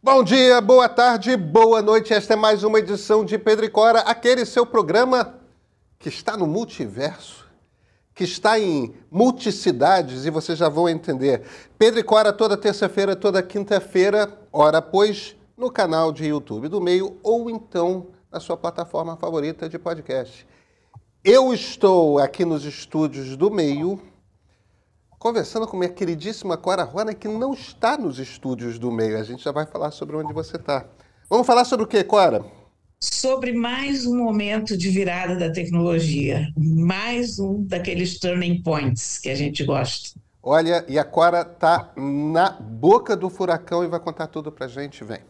Bom dia, boa tarde, boa noite. Esta é mais uma edição de Pedro e Cora, aquele seu programa que está no multiverso, que está em multicidades e vocês já vão entender. Pedro e Cora toda terça-feira, toda quinta-feira, hora pois, no canal de YouTube do Meio ou então na sua plataforma favorita de podcast. Eu estou aqui nos estúdios do Meio conversando com minha queridíssima Cora Rona, que não está nos estúdios do meio. A gente já vai falar sobre onde você está. Vamos falar sobre o que, Cora? Sobre mais um momento de virada da tecnologia, mais um daqueles turning points que a gente gosta. Olha, e a Cora está na boca do furacão e vai contar tudo pra gente. Vem.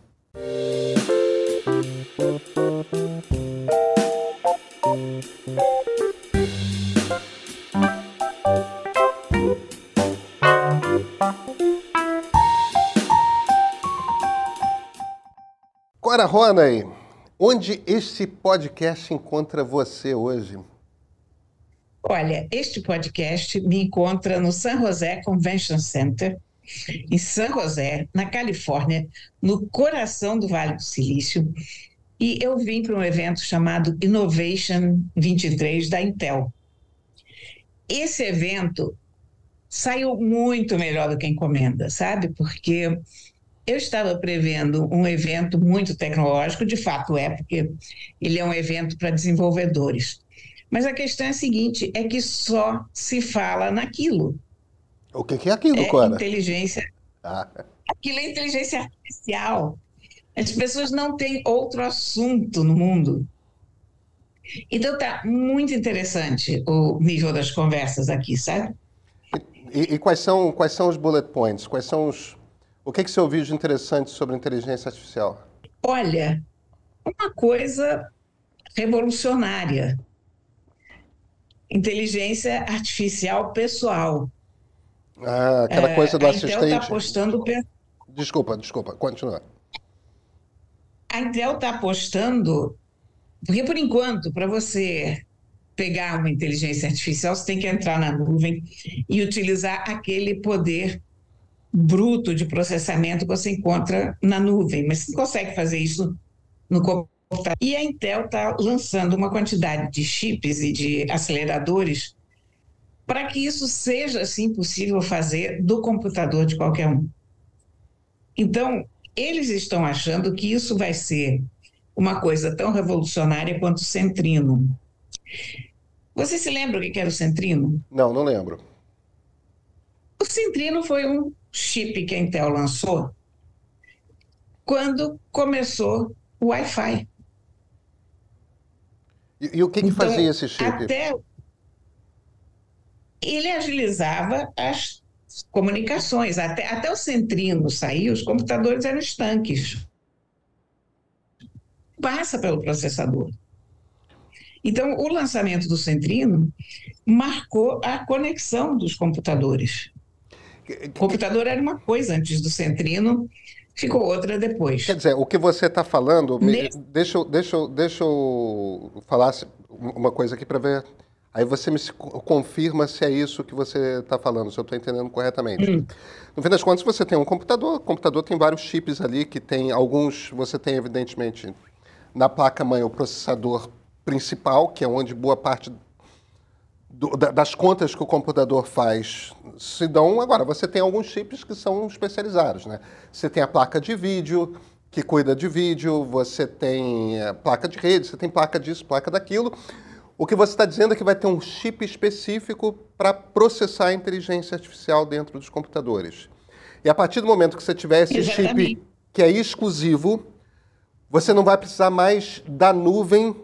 Cora Ronay, onde este podcast encontra você hoje? Olha, este podcast me encontra no San José Convention Center, em San José, na Califórnia, no coração do Vale do Silício. E eu vim para um evento chamado Innovation 23 da Intel. Esse evento saiu muito melhor do que encomenda, sabe? Porque eu estava prevendo um evento muito tecnológico, de fato é, porque ele é um evento para desenvolvedores. Mas a questão é a seguinte: é que só se fala naquilo. O que, que é aquilo, é Cora? Inteligência. Ah. Aquilo é inteligência artificial. As pessoas não têm outro assunto no mundo. Então tá muito interessante o nível das conversas aqui, sabe? E, e quais são quais são os bullet points? Quais são os o que, que você ouviu de interessante sobre inteligência artificial? Olha, uma coisa revolucionária. Inteligência artificial pessoal. Ah, aquela coisa do a assistente. A Intel está apostando... Desculpa, desculpa, continua. A Intel está apostando... Porque, por enquanto, para você pegar uma inteligência artificial, você tem que entrar na nuvem e utilizar aquele poder bruto de processamento que você encontra na nuvem, mas você consegue fazer isso no computador. E a Intel está lançando uma quantidade de chips e de aceleradores para que isso seja, assim, possível fazer do computador de qualquer um. Então, eles estão achando que isso vai ser uma coisa tão revolucionária quanto o Centrino. Você se lembra o que era o Centrino? Não, não lembro. O Centrino foi um chip que a Intel lançou quando começou o Wi-Fi. E, e, o que, que então, fazia esse chip? Até ele agilizava as comunicações. Até, até o Centrino sair, os computadores eram estanques. Passa pelo processador. Então, o lançamento do Centrino marcou a conexão dos computadores. O computador era uma coisa antes do Centrino, ficou outra depois. Quer dizer, o que você está falando, Nesse... deixa, deixa, deixa eu falar uma coisa aqui para ver. Aí você me confirma se é isso que você está falando, se eu estou entendendo corretamente. Hum. No fim das contas, você tem um computador, o computador tem vários chips ali, que tem alguns, você tem evidentemente na placa-mãe o processador principal, que é onde boa parte do, das contas que o computador faz se dão. Agora, você tem alguns chips que são especializados. Né? Você tem a placa de vídeo, que cuida de vídeo, você tem a placa de rede, você tem placa disso, placa daquilo. O que você está dizendo é que vai ter um chip específico para processar a inteligência artificial dentro dos computadores. E a partir do momento que você tiver esse Exatamente. chip que é exclusivo, você não vai precisar mais da nuvem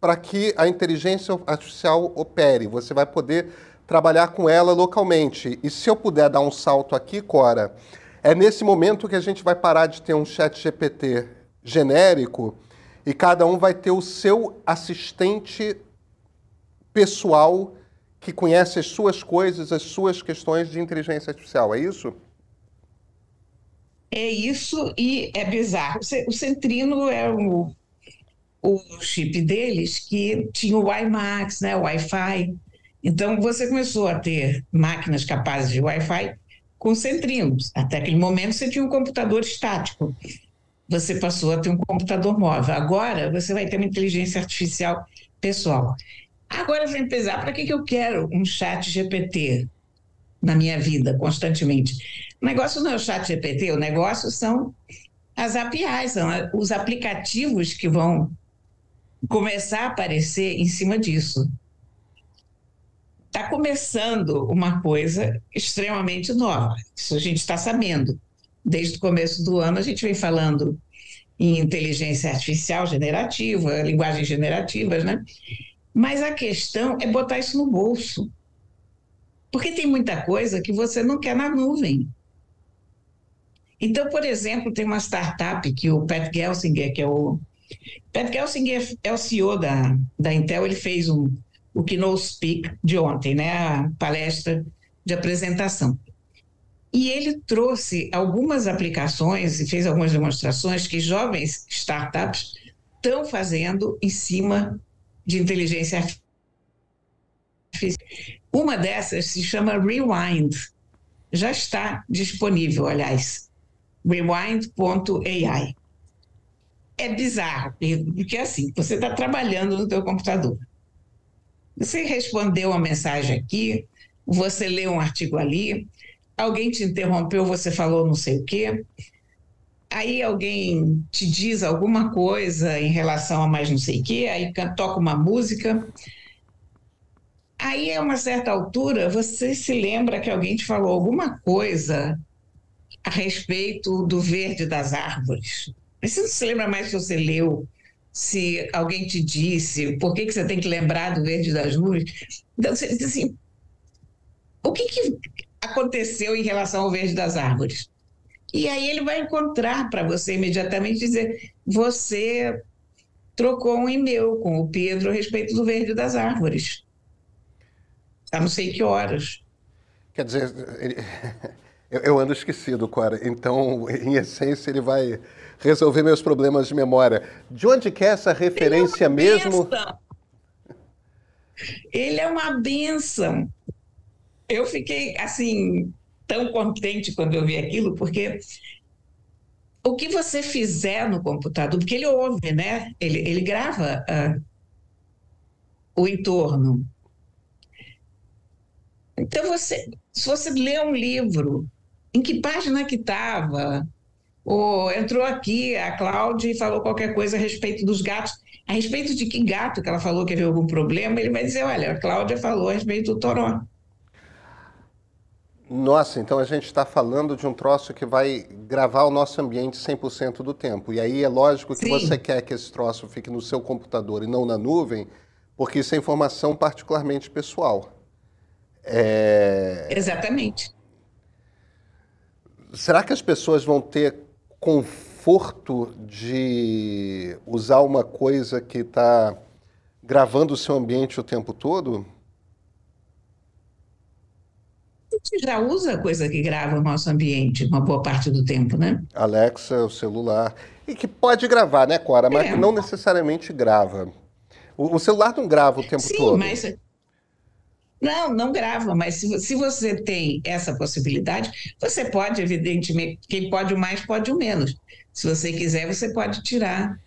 para que a inteligência artificial opere. Você vai poder trabalhar com ela localmente. E se eu puder dar um salto aqui, Cora, é nesse momento que a gente vai parar de ter um chat GPT genérico e cada um vai ter o seu assistente pessoal que conhece as suas coisas, as suas questões de inteligência artificial. É isso? É isso e é bizarro. O Centrino é o o chip deles que tinha o WiMAX, né, o Wi-Fi. Então você começou a ter máquinas capazes de Wi-Fi com centrinos. Até aquele momento você tinha um computador estático. você passou a ter um computador móvel. Agora você vai ter uma inteligência artificial pessoal. Agora vem pesar, para que, que eu quero um chat GPT na minha vida constantemente? O negócio não é o chat GPT, o negócio são as APIs, são os aplicativos que vão começar a aparecer em cima disso. Está começando uma coisa extremamente nova, isso a gente está sabendo. Desde o começo do ano, a gente vem falando em inteligência artificial generativa, linguagens generativas, né? Mas a questão é botar isso no bolso. Porque tem muita coisa que você não quer na nuvem. Então, por exemplo, tem uma startup que o Pat Gelsinger, que é o. Pat Gelsinger é o CEO da, da Intel, ele fez um, o Keynote Speak de ontem, né? A palestra de apresentação. E ele trouxe algumas aplicações e fez algumas demonstrações que jovens startups estão fazendo em cima de inteligência artificial. Uma dessas se chama Rewind. Já está disponível, aliás. Rewind.ai. É bizarro, porque assim, você está trabalhando no teu computador. Você respondeu uma mensagem aqui, você leu um artigo ali, alguém te interrompeu, você falou não sei o quê, aí alguém te diz alguma coisa em relação a mais não sei o quê, aí toca uma música. Aí, a uma certa altura, você se lembra que alguém te falou alguma coisa a respeito do verde das árvores. Você não se lembra mais se você leu, se alguém te disse por que, que você tem que lembrar do verde das nuvens. Então, você diz assim, o que, que aconteceu em relação ao verde das árvores? E aí ele vai encontrar para você imediatamente dizer: você trocou um e-mail com o Pedro a respeito do verde das árvores. A não sei que horas. Quer dizer, ele... eu ando esquecido, Cora. Então, em essência, ele vai resolver meus problemas de memória. De onde que é essa referência ele é mesmo? Benção. Ele é uma benção. Eu fiquei, assim, tão contente quando eu vi aquilo, porque o que você fizer no computador, porque ele ouve, né? Ele, ele grava uh, o entorno. Então, você, se você lê um livro, em que página que estava? Ou entrou aqui a Cláudia e falou qualquer coisa a respeito dos gatos. A respeito de que gato que ela falou que havia algum problema, ele vai dizer, olha, a Cláudia falou a respeito do toró. Nossa, então a gente está falando de um troço que vai gravar o nosso ambiente 100% do tempo. E aí é lógico que Sim. você quer que esse troço fique no seu computador e não na nuvem, porque isso é informação particularmente pessoal. É... Exatamente. Será que as pessoas vão ter conforto de usar uma coisa que está gravando o seu ambiente o tempo todo? gente já usa coisa que grava o nosso ambiente uma boa parte do tempo, né? Alexa, o celular. E que pode gravar, né, Cora? Mas é. não necessariamente grava. O, o, celular não grava o tempo Sim, todo. Mas... Não, não grava, mas se, se você tem essa possibilidade, você pode, evidentemente, quem pode o mais, pode o menos. Se você quiser, você pode tirar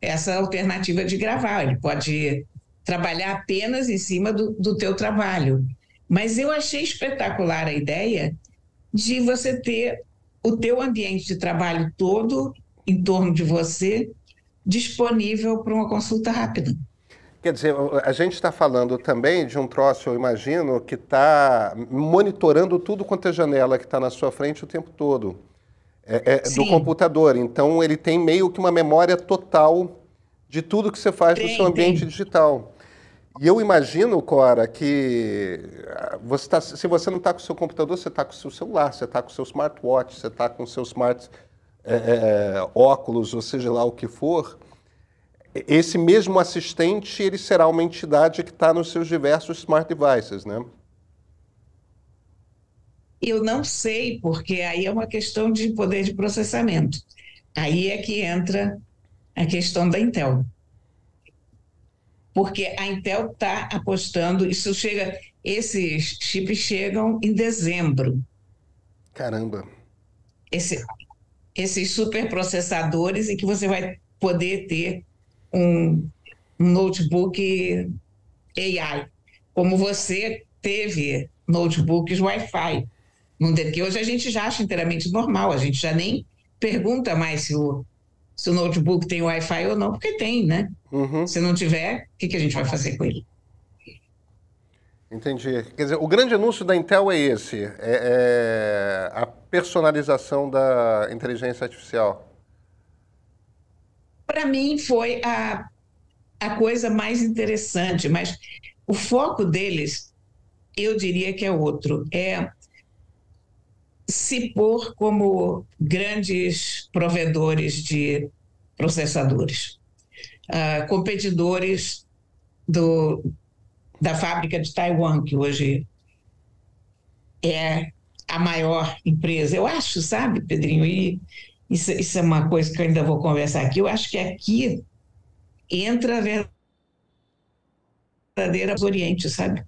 essa alternativa de gravar. Ele pode trabalhar apenas em cima do, do teu trabalho. Mas eu achei espetacular a ideia de você ter o teu ambiente de trabalho todo em torno de você disponível para uma consulta rápida. Quer dizer, a gente está falando também de um troço, eu imagino, que está monitorando tudo quanto é janela que está na sua frente o tempo todo. É, é do computador. Então, ele tem meio que uma memória total de tudo que você faz tem, no seu ambiente tem. digital. E eu imagino, Cora, que ah, você tá, se você não está com o seu computador, você está com o seu celular, você está com o seu smartwatch, você está com o seu smart é, é, óculos, ou seja lá o que for. Esse mesmo assistente, ele será uma entidade que está nos seus diversos smart devices, né? Eu não sei, porque aí é uma questão de poder de processamento. Aí é que entra a questão da Intel porque a Intel está apostando, isso chega, esses chips chegam em dezembro. Caramba. Esse, esses superprocessadores e que você vai poder ter um, notebook AI, como você teve notebooks Wi-Fi. Que hoje a gente já acha inteiramente normal, a gente já nem pergunta mais se o, se o notebook tem Wi-Fi ou não, porque tem, né? Uhum. Se não tiver, o que, que a gente vai fazer com ele? Entendi. Quer dizer, o grande anúncio da Intel é esse: é, é a personalização da inteligência artificial. Para mim, foi a, a coisa mais interessante, mas o foco deles, eu diria que é outro: é se pôr como grandes provedores de processadores, uh, competidores do, da fábrica de Taiwan, que hoje é a maior empresa. Eu acho, sabe, Pedrinho, e isso, isso é uma coisa que eu ainda vou conversar aqui. Eu acho que aqui entra a verdadeira Oriente, sabe?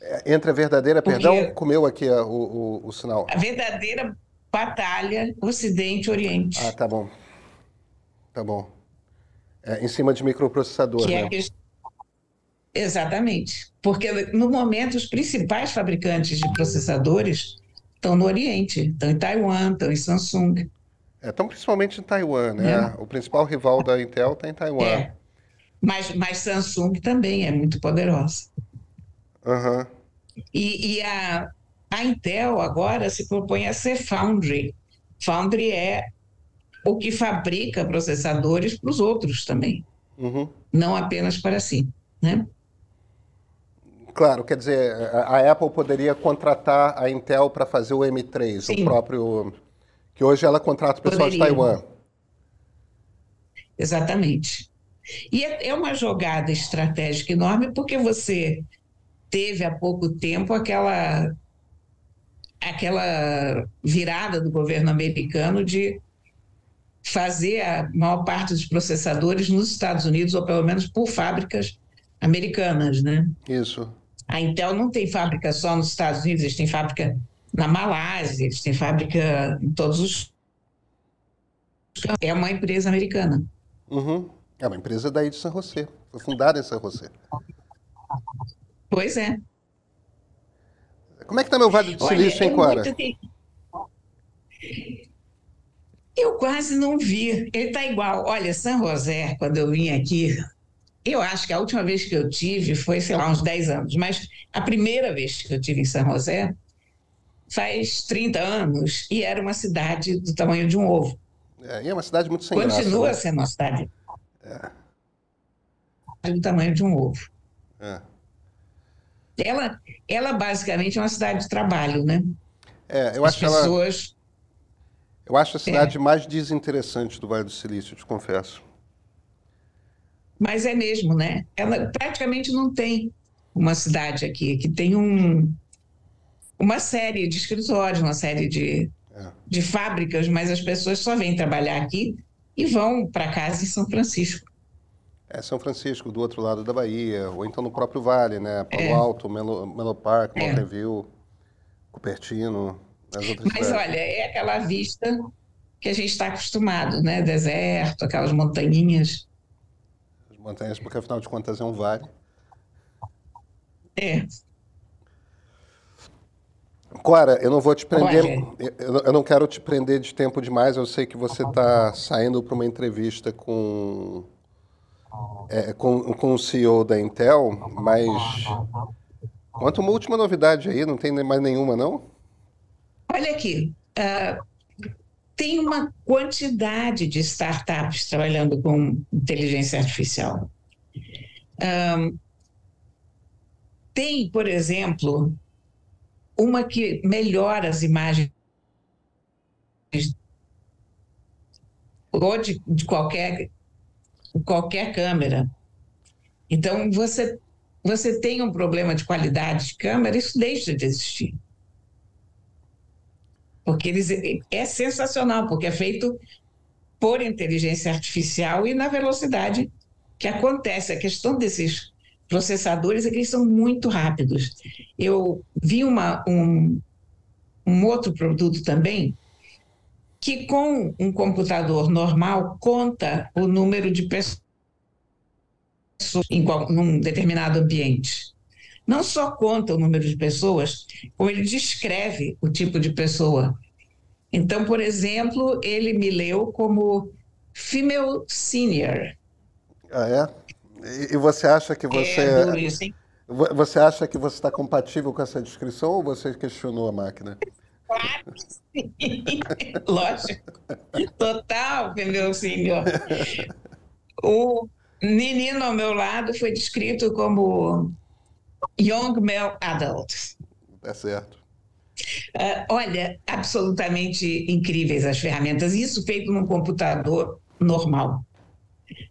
É, entra a verdadeira, Porque perdão, comeu aqui o, o, o, sinal. A verdadeira batalha Ocidente-Oriente. Ah, tá bom. Tá bom. É, em cima de microprocessador, que é né? É Exatamente. Porque, no momento, os principais fabricantes de processadores estão no Oriente, estão em Taiwan, estão em Samsung. É, estão principalmente em Taiwan, né? É. O principal rival da Intel está em Taiwan. É. Mas, mas Samsung também é muito poderosa. Uhum. E, e a, a Intel agora se propõe a ser foundry. Foundry é o que fabrica processadores para os outros também, uhum. não apenas para si, né? Claro, quer dizer, a Apple poderia contratar a Intel para fazer o M3, Sim. o próprio. Que hoje ela contrata o pessoal poderia. de Taiwan. Exatamente. E é, é uma jogada estratégica enorme, porque você teve há pouco tempo aquela, aquela virada do governo americano de fazer a maior parte dos processadores nos Estados Unidos, ou pelo menos por fábricas americanas, né? Isso. A Intel não tem fábrica só nos Estados Unidos, eles têm fábrica na Malásia, eles têm fábrica em todos os. É uma empresa americana. Uhum. É uma empresa daí de São José. Foi fundada em São José. Pois é. Como é que está meu Vale do Silício, hein, Cora? Eu quase não vi. Ele está igual. Olha, São José, quando eu vim aqui, eu acho que a última vez que eu tive foi, sei lá, uns 10 anos, mas a primeira vez que eu tive em São José faz 30 anos e era uma cidade do tamanho de um ovo. É, e é uma cidade muito sem Continua graça, né? sendo uma cidade é. do tamanho de um ovo. É. Ela, ela basicamente é uma cidade de trabalho, né? É, eu As acho pessoas... ela... Eu acho a cidade é. mais desinteressante do Vale do Silício, te confesso. Mas é mesmo, né? Ela praticamente não tem uma cidade aqui que tem um, uma série de escritórios, uma série de, é. de fábricas, mas as pessoas só vêm trabalhar aqui e vão para casa em São Francisco. É São Francisco, do outro lado da Bahia, ou então no próprio Vale, né? Palo é. Alto, Melo, Melo Park, é. Mountain View, Cupertino, as outras Mas cidades. olha, é aquela vista que a gente está acostumado, né? Deserto, aquelas montanhas montanhas, porque afinal de contas é um vale. É. Cora, eu não vou te prender, eu, eu não quero te prender de tempo demais. Eu sei que você está saindo para uma entrevista com, é, com, com o CEO da Intel, mas conta uma última novidade aí, não tem mais nenhuma, não? Olha aqui, uh, tem uma quantidade de startups trabalhando com inteligência artificial. Um, tem, por exemplo, uma que melhora as imagens ou de, de qualquer, qualquer câmera. Então, você, você tem um problema de qualidade de câmera, isso deixa de existir. Porque eles, é sensacional, porque é feito por inteligência artificial e na velocidade que acontece. A questão desses processadores é que eles são muito rápidos. Eu vi uma, um, um outro produto também que com um computador normal conta o número de pessoas em um determinado ambiente. Não só conta o número de pessoas, como ele descreve o tipo de pessoa. Então, por exemplo, ele me leu como female senior. Ah, é? E você acha que você. É isso, hein? Você acha que você está compatível com essa descrição ou você questionou a máquina? Claro sim. Lógico. Total, meu senhor. O menino ao meu lado foi descrito como young male adult. É certo. Uh, olha, absolutamente incríveis as ferramentas. Isso feito num computador normal.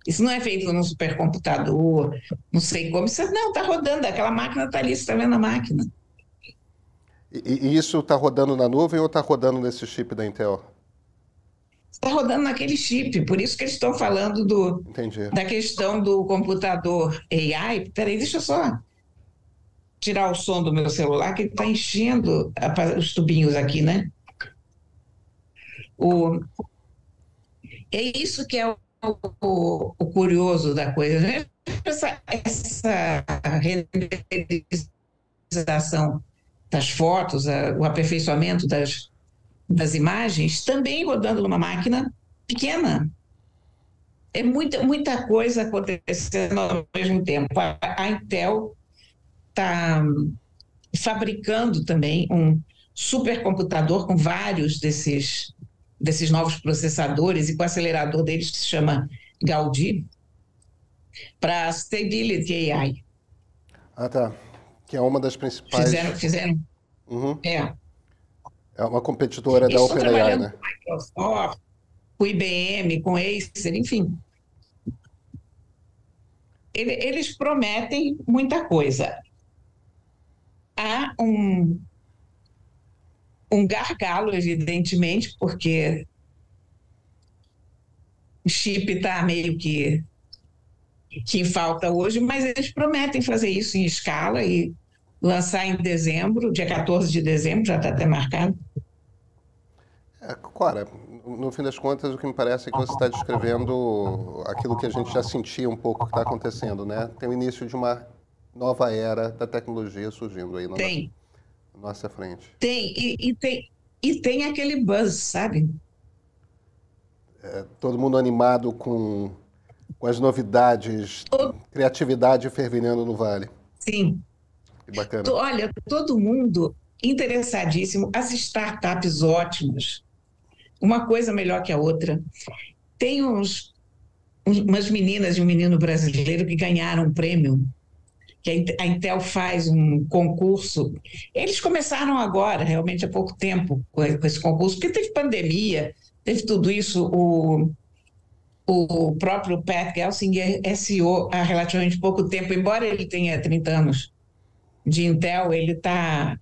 Isso não é feito num supercomputador, não sei como. Isso, não, está rodando, aquela máquina está ali, você está vendo a máquina. E, e isso está rodando na nuvem ou está rodando nesse chip da Intel? Está rodando naquele chip, por isso que eles estão falando do, Entendi. da questão do computador AI. Peraí, deixa eu só tirar o som do meu celular, que ele está enchendo os tubinhos aqui, né? O... É isso que é o, o, curioso da coisa. Né? Essa, essa renderização das fotos, a, o aperfeiçoamento das, das imagens, também rodando numa máquina pequena. É muita, muita coisa acontecendo ao mesmo tempo. A, a Intel está fabricando também um supercomputador com vários desses, desses novos processadores e com o acelerador deles que se chama Gaudi para Stability AI. Ah, tá que é uma das principais. Fizeram, fizeram. Uhum. É. É uma competidora Eles da OpenAI, né? Com Microsoft, com IBM, com Acer, enfim. Eles prometem muita coisa. Há um, um gargalo, evidentemente, porque o chip está meio que que falta hoje, mas eles prometem fazer isso em escala e lançar em dezembro, dia 14 de dezembro, já está até marcado. É, Cora, no fim das contas, o que me parece é que você está descrevendo aquilo que a gente já sentia um pouco que está acontecendo, né? Tem o início de uma nova era da tecnologia surgindo aí na tem. Nossa, frente. Tem, e, e, tem, e tem aquele buzz, sabe? É, todo mundo animado com, com as novidades, criatividade fervilhando no vale. Sim, que bacana. Olha, todo mundo interessadíssimo, as startups ótimas, uma coisa melhor que a outra. Tem uns, umas meninas e um menino brasileiro que ganharam um prêmio, que a Intel faz um concurso. Eles começaram agora, realmente há pouco tempo, com esse concurso, porque teve pandemia, teve tudo isso. O, o próprio Pat Gelsinger é CEO há relativamente pouco tempo, embora ele tenha 30 anos de Intel, ele está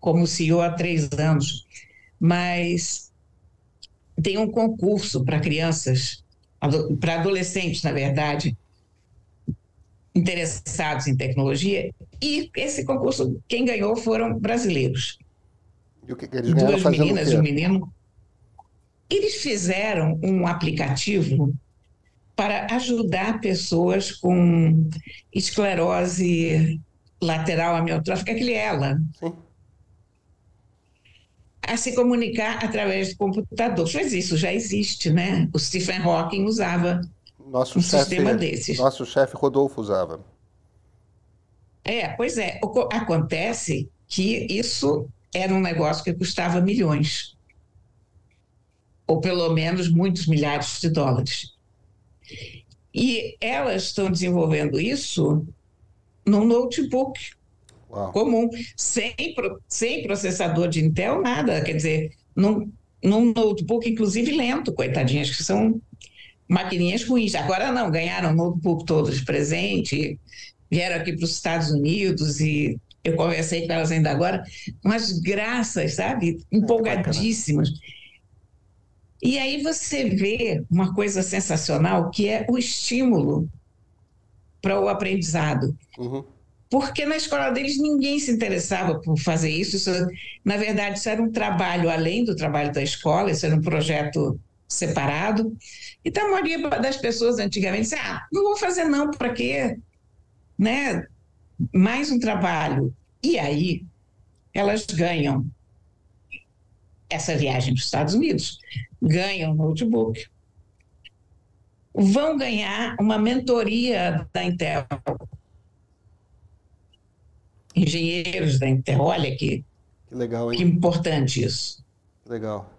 como CEO há três anos, mas tem um concurso para crianças, para adolescentes, na verdade, interessados em tecnologia, e esse concurso, quem ganhou foram brasileiros. E o que, que eles Duas meninas e um menino. Eles fizeram um aplicativo para ajudar pessoas com esclerose lateral amiotrófica, aquele ELA. Sim. A se comunicar através do computador. Mas isso já existe, né? O Stephen Hawking usava nosso um chefe, sistema desses. Nosso chefe Rodolfo usava. É, pois é. Acontece que isso era um negócio que custava milhões. Ou pelo menos muitos milhares de dólares. E elas estão desenvolvendo isso num notebook Uau. comum, sem, sem processador de Intel, nada. Quer dizer, num, num notebook, inclusive lento, coitadinhas, que são maquininhas ruins. Agora não, ganharam notebook todos de presente, vieram aqui para os Estados Unidos e eu conversei com elas ainda agora, umas graças, sabe? Empolgadíssimas. E aí você vê uma coisa sensacional que é o estímulo para o aprendizado. Uhum. porque na escola deles ninguém se interessava por fazer isso. isso. Na verdade, isso era um trabalho além do trabalho da escola, isso era um projeto separado. Então, a maioria das pessoas antigamente disse, ah, não vou fazer não, para quê? Né? Mais um trabalho. E aí, elas ganham essa viagem para os Estados Unidos, ganham notebook, vão ganhar uma mentoria da Intel. Engenheiros da Intel, olha que, que legal, hein? Que importante isso. Legal.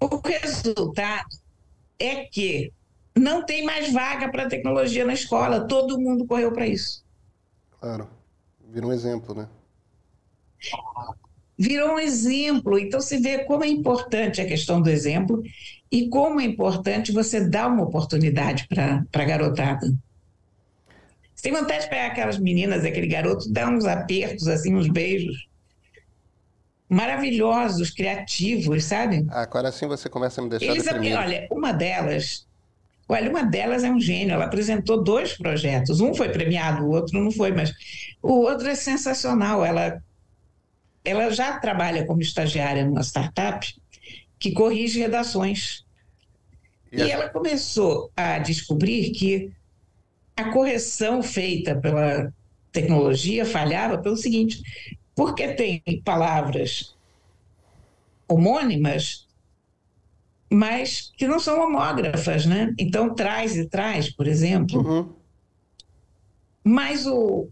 O resultado é que não tem mais vaga para tecnologia na escola, todo mundo correu para isso. Claro, vira um exemplo, né? Virou um exemplo. Então, se vê como é importante a questão do exemplo e como é importante você dar uma oportunidade para a garotada. Você tem vontade de pegar aquelas meninas, aquele garoto, dar uns apertos, assim, uns beijos maravilhosos, criativos, sabe? Agora sim você começa a me deixar Eles, deprimido. Olha, uma delas, olha, uma delas é um gênio. Ela apresentou dois projetos. Um foi premiado, o outro não foi, mas o outro é sensacional. Ela, ela já trabalha como estagiária numa startup que corrige redações. E, e ela começou a descobrir que a correção feita pela tecnologia falhava pelo seguinte: porque tem palavras homônimas, mas que não são homógrafas, né? Então, traz e traz, por exemplo. Uhum. Mas o,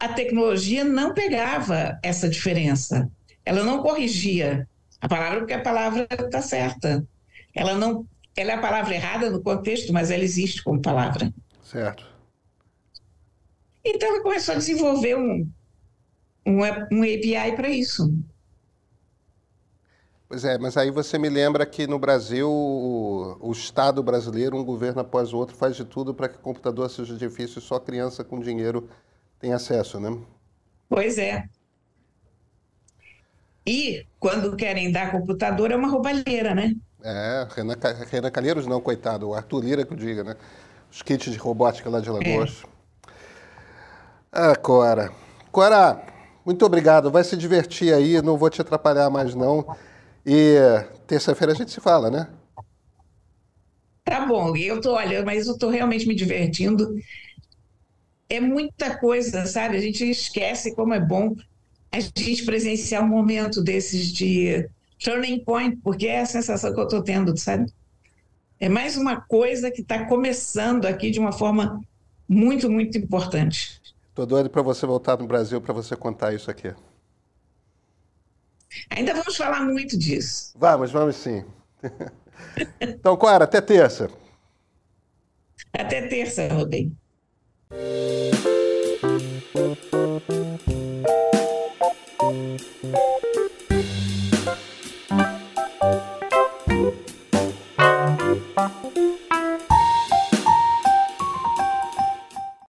a tecnologia não pegava essa diferença. Ela não corrigia a palavra porque a palavra está certa. Ela não, ela é a palavra errada no contexto, mas ela existe como palavra. Certo. Então ela começou a desenvolver um, um, um API para isso. Pois é, mas aí você me lembra que no Brasil, o, o, Estado brasileiro, um governo após o outro, faz de tudo para que o computador seja difícil e só criança com dinheiro tem acesso, né? Pois é. E quando querem dar computador é uma roubalheira, né? É, Renan, Renan Calheiros não, coitado, o Arthur Lira que eu diga, né? Os kits de robótica lá de Lagoas. É. Ah, Cora. Cora, muito obrigado. Vai se divertir aí, não vou te atrapalhar mais não. E terça-feira a gente se fala, né? Tá bom, eu tô, olha, mas eu tô realmente me divertindo. É muita coisa, sabe? A gente esquece como é bom a gente presenciar um momento desses de turning point, porque é a sensação que eu tô tendo, sabe? É mais uma coisa que está começando aqui de uma forma muito, muito importante. Estou doido para você voltar no Brasil para você contar isso aqui. Ainda vamos falar muito disso. Vamos, vamos sim. então, Clara, até terça. Até terça, Rubem. Thank